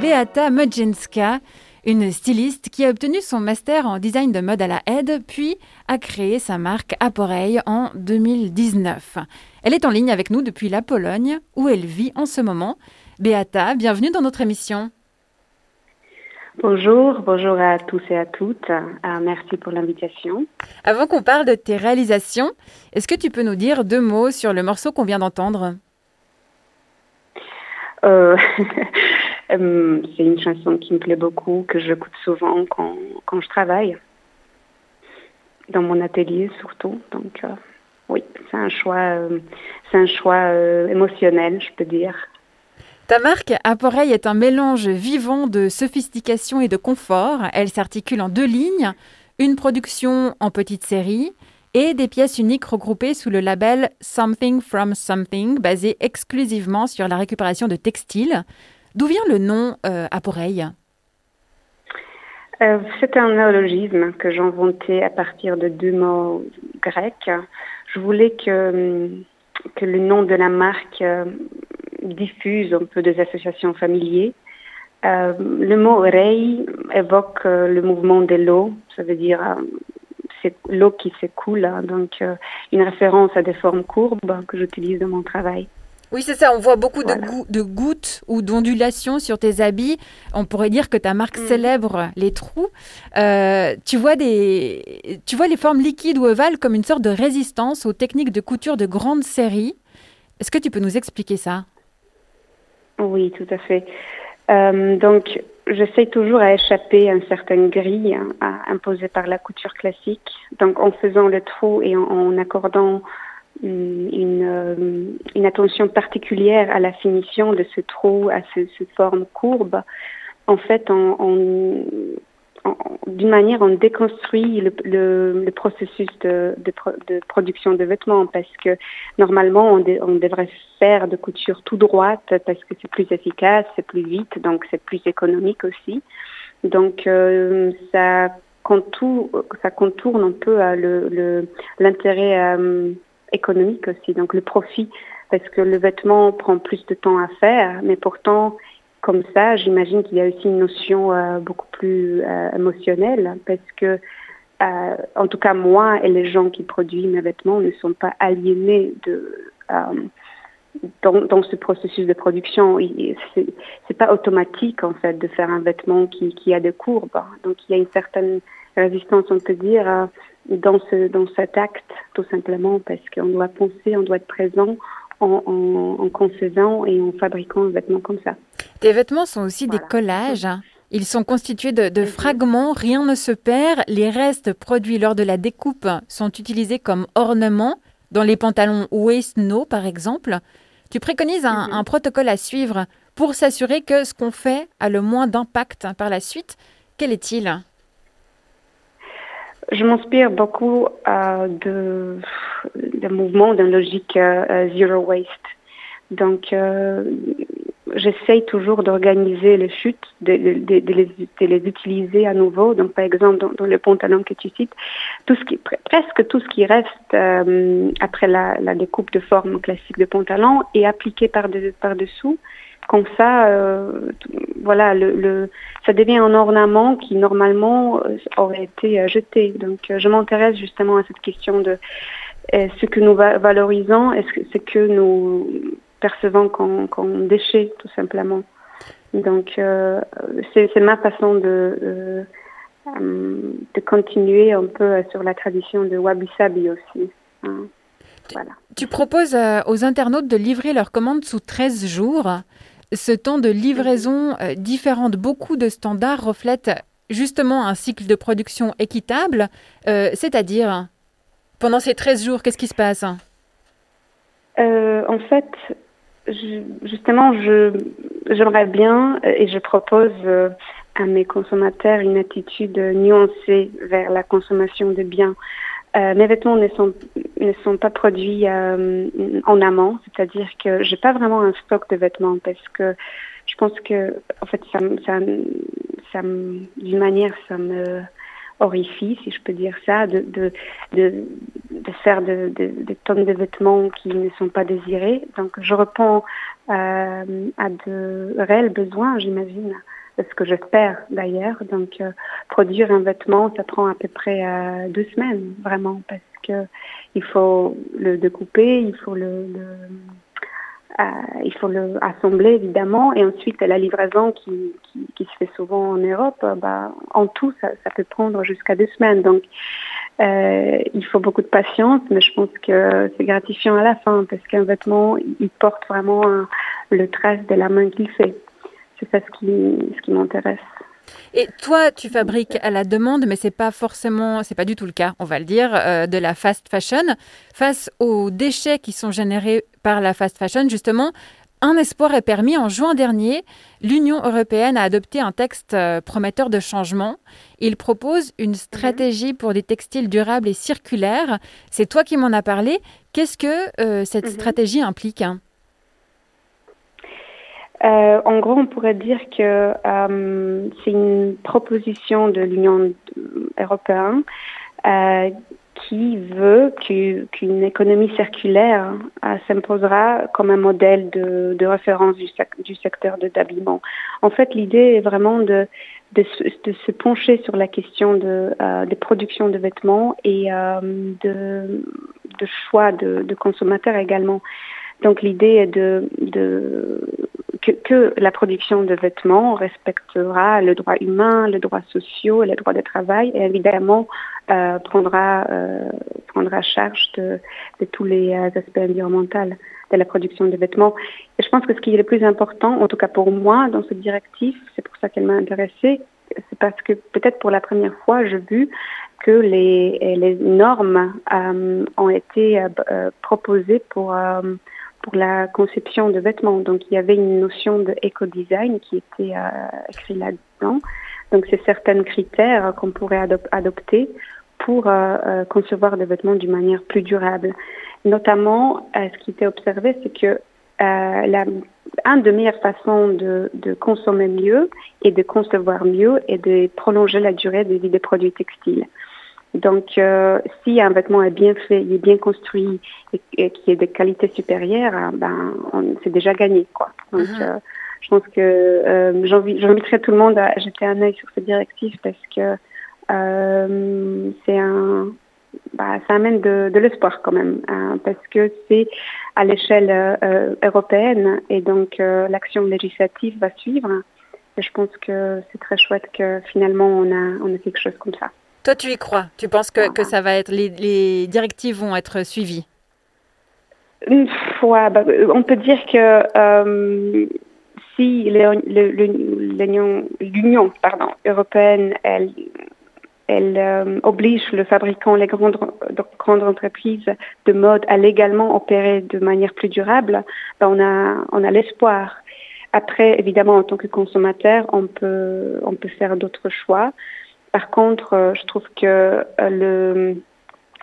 Beata Modzinska, une styliste qui a obtenu son master en design de mode à la aide, puis a créé sa marque Aporeille en 2019. Elle est en ligne avec nous depuis la Pologne, où elle vit en ce moment. Beata, bienvenue dans notre émission. Bonjour, bonjour à tous et à toutes. Euh, merci pour l'invitation. Avant qu'on parle de tes réalisations, est-ce que tu peux nous dire deux mots sur le morceau qu'on vient d'entendre? Euh, euh, C'est une chanson qui me plaît beaucoup, que j'écoute souvent quand, quand, je travaille, dans mon atelier surtout. Donc oui, c'est un choix, c'est un choix émotionnel, je peux dire. Ta marque Aporeille est un mélange vivant de sophistication et de confort. Elle s'articule en deux lignes, une production en petite série et des pièces uniques regroupées sous le label Something from Something, basé exclusivement sur la récupération de textiles. D'où vient le nom euh, euh, C'est un néologisme que j'ai inventé à partir de deux mots grecs. Je voulais que, que le nom de la marque euh, diffuse un peu des associations familières. Euh, le mot rei évoque euh, le mouvement de l'eau, ça veut dire euh, c'est l'eau qui s'écoule, hein. donc une référence à des formes courbes que j'utilise dans mon travail. Oui, c'est ça. On voit beaucoup de, gouttes ou d'ondulations sur tes habits. On pourrait dire que ta marque mm. célèbre les trous. tu, vois des, tu vois les formes liquides ou ovales comme une sorte de résistance aux techniques de couture de grande série. Est-ce que tu peux nous expliquer ça? Oui, tout à fait. Euh, donc, j'essaie toujours à échapper à une certaine grille hein, imposée par la couture classique. Donc, en faisant le trou et en, accordant une, euh, une, attention particulière à la finition de ce trou, à ce, cette forme courbe, en fait, on, d'une manière, on déconstruit le, le, processus de, de, production de vêtements parce que normalement, on, on, devrait faire de couture tout droite parce que c'est plus efficace, c'est plus vite, donc c'est plus économique aussi. Donc, euh, ça, contourne, ça contourne un peu l'intérêt euh, économique aussi, donc le profit, parce que le vêtement prend plus de temps à faire, mais pourtant, comme ça, j'imagine qu'il y a aussi une notion euh, beaucoup plus euh, émotionnelle parce que, euh, en tout cas, moi et les gens qui produisent mes vêtements ne sont pas aliénés dans, ce processus de production. C'est pas automatique, en fait, de faire un vêtement qui, a des courbes. Donc, il y a une certaine résistance, on peut dire, dans, ce, dans cet acte, tout simplement, parce qu'on doit penser, on doit être présent, en, en, concevant et en fabriquant un vêtement comme ça. Tes vêtements sont aussi des collages. Ils sont constitués de, de, fragments, rien ne se perd. Les restes produits lors de la découpe sont utilisés comme ornements dans les pantalons waist no par exemple. Tu préconises un, mhm. un protocole à suivre pour s'assurer que ce qu'on fait a le moins d'impact par la suite. Quel est-il? Je m'inspire beaucoup euh, de, de mouvements d'une logique euh, zero waste. Donc, euh, j'essaye toujours d'organiser les chutes, de, les, utiliser à nouveau. Donc, par exemple, dans, le pantalon que tu cites, presque tout ce qui reste euh, après la, découpe de forme classique de pantalon est appliqué par, de, par dessous comme ça, euh, voilà, ça devient un ornement qui normalement euh, aurait été jeté. Donc, je m'intéresse justement à cette question de ce que nous valorisons, est-ce que nous percevons comme, déchet, tout simplement. Donc, c'est ma façon de, de continuer un peu sur la tradition de Wabi Sabi aussi. Hein. Voilà. Tu proposes aux internautes de livrer leurs commandes sous 13 jours. Ce temps de livraison euh, différent de beaucoup de standards reflète justement un cycle de production équitable, euh, c'est-à-dire pendant ces 13 jours, qu'est-ce qui se passe? Euh, En fait, justement, j'aimerais bien et je propose à mes consommateurs une attitude nuancée vers la consommation de biens. Euh, mes vêtements ne sont, ne sont pas produits euh, en amont, c'est-à-dire que j'ai pas vraiment un stock de vêtements parce que je pense que, en fait, ça, ça, ça d'une manière, ça me, orifice, si je peux dire ça, de, de, de, de faire de, de, de, tonnes de vêtements qui ne sont pas désirés. Donc je réponds euh, à de réels besoins, j'imagine, ce que j'espère d'ailleurs. Donc produire un vêtement, ça prend à peu près deux semaines, vraiment, parce que il faut le découper, il faut le, le euh, il faut le assembler évidemment et ensuite la livraison qui, se fait souvent en Europe, euh, bah, en tout ça, ça peut prendre jusqu'à deux semaines. Donc euh, il faut beaucoup de patience, mais je pense que c'est gratifiant à la fin parce qu'un vêtement il porte vraiment le trace de la main qu'il fait. C'est ça ce qui, ce qui m'intéresse. Et toi, tu fabriques à la demande, mais c'est pas forcément, c'est pas du tout le cas, on va le dire, euh, de la fast fashion. Face aux déchets qui sont générés par la fast fashion, justement, un espoir est permis. En juin dernier, l'Union européenne a adopté un texte euh, prometteur de changement. Il propose une stratégie pour des textiles durables et circulaires. C'est toi qui m'en as parlé. Qu'est-ce que euh, cette mhm. stratégie implique hein? Euh, en gros, on pourrait dire que euh, c'est une proposition de l'Union européenne euh, qui veut qu'une économie circulaire s'imposera comme un modèle de, référence du, secteur de l'habillement. En fait, l'idée est vraiment de, se pencher sur la question de, euh, de production de vêtements et de, choix de, consommateurs également. Donc l'idée est de que, la production de vêtements respectera le droit humain, le droit social le droit de travail et évidemment euh, prendra, euh, prendra charge de, tous les euh, aspects environnementaux de la production de vêtements. Et je pense que ce qui est le plus important, en tout cas pour moi, dans cette directive, c'est pour ça qu'elle m'a intéressée, c'est parce que peut-être pour la première fois, j'ai vu que les, les normes ont été proposées pour pour la conception de vêtements. Donc il y avait une notion de éco-design qui était euh, écrit là-dedans. Donc c'est certains critères qu'on pourrait adopter pour euh, euh, concevoir des vêtements d'une manière plus durable. Notamment, ce qui était observé, c'est que la, une des meilleures façons de, de, consommer mieux et de concevoir mieux et de prolonger la durée de vie des produits textiles. Donc, euh, si un vêtement est bien fait, il est bien construit et, et qui est de qualité supérieure, hein, ben, c'est déjà gagné, quoi. Donc, uh-huh. euh, je pense que euh, j'inviterais tout le monde à jeter un œil sur cette directive parce que euh, c'est un, bah, ça amène de, de l'espoir quand même, hein, parce que c'est à l'échelle euh, européenne et donc euh, l'action législative va suivre. Et je pense que c'est très chouette que finalement on a, on a quelque chose comme ça. Toi, tu y crois Tu penses que, que ça va être les, directives vont être suivies? Ouais, bah, on peut dire que euh, si l'Union européenne, euh, oblige le fabricant, les grandes, grandes entreprises de mode à légalement opérer de manière plus durable, bah, on a, on a l'espoir. Après, évidemment, en tant que consommateur, on peut, on peut faire d'autres choix. Par contre, euh, je trouve que euh, le,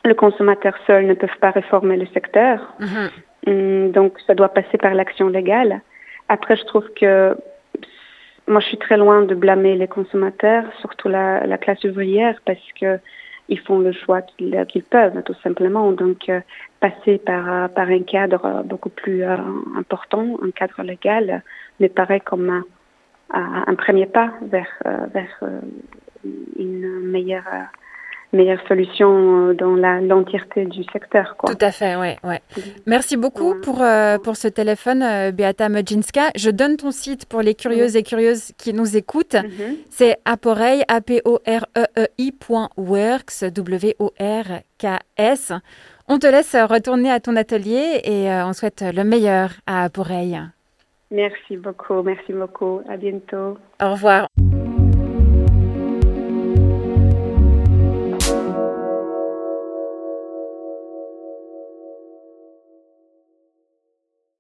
le consommateur seul ne peut pas réformer le secteur. Mhm. Hum, donc, ça doit passer par l'action légale. Après, je trouve que moi, je suis très loin de blâmer les consommateurs, surtout la, la classe ouvrière, parce que ils font le choix qu'ils peuvent, tout simplement. Donc, euh, passer par, par un cadre beaucoup plus important, un cadre légal, me paraît comme un, un premier pas vers, vers une meilleure meilleure solution euh, dans l'entièreté du secteur. Quoi. Tout à fait, ouais. ouais. Merci beaucoup pour, euh, pour ce téléphone, euh, Beata Mojinska. Je donne ton site pour les curieuses et curieuses qui nous écoutent. Mhm. C'est aporeil, a p o r e e iworks W-O-R-K-S. On te laisse retourner à ton atelier et on souhaite le meilleur à Aporeil. Merci beaucoup, merci beaucoup. À bientôt. Au revoir.